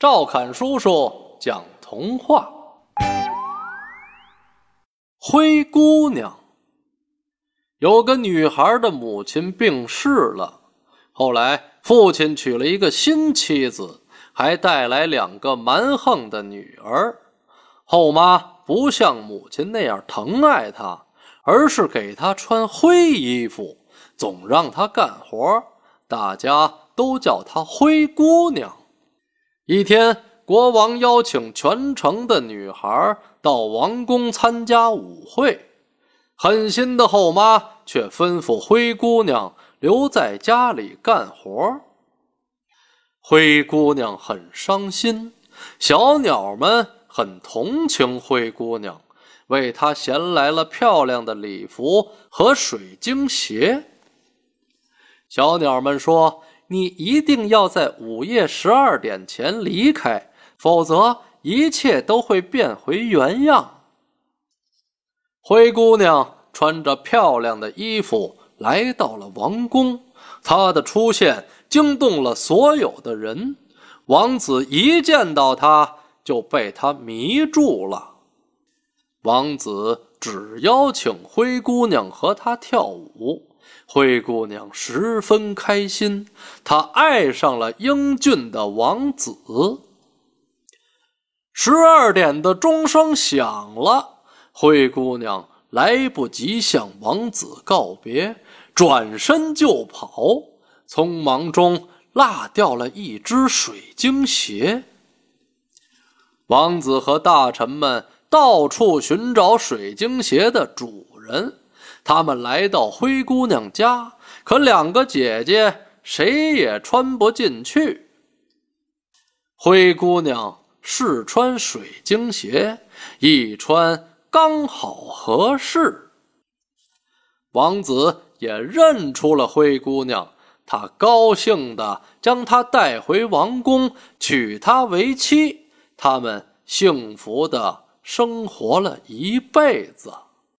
赵侃叔叔讲童话：灰姑娘。有个女孩的母亲病逝了，后来父亲娶了一个新妻子，还带来两个蛮横的女儿。后妈不像母亲那样疼爱她，而是给她穿灰衣服，总让她干活，大家都叫她灰姑娘。一天，国王邀请全城的女孩到王宫参加舞会，狠心的后妈却吩咐灰姑娘留在家里干活。灰姑娘很伤心，小鸟们很同情灰姑娘，为她衔来了漂亮的礼服和水晶鞋。小鸟们说。你一定要在午夜十二点前离开，否则一切都会变回原样。灰姑娘穿着漂亮的衣服来到了王宫，她的出现惊动了所有的人。王子一见到她就被她迷住了。王子只邀请灰姑娘和他跳舞。灰姑娘十分开心，她爱上了英俊的王子。十二点的钟声响了，灰姑娘来不及向王子告别，转身就跑，匆忙中落掉了一只水晶鞋。王子和大臣们到处寻找水晶鞋的主人。他们来到灰姑娘家，可两个姐姐谁也穿不进去。灰姑娘试穿水晶鞋，一穿刚好合适。王子也认出了灰姑娘，他高兴地将她带回王宫，娶她为妻。他们幸福地生活了一辈子。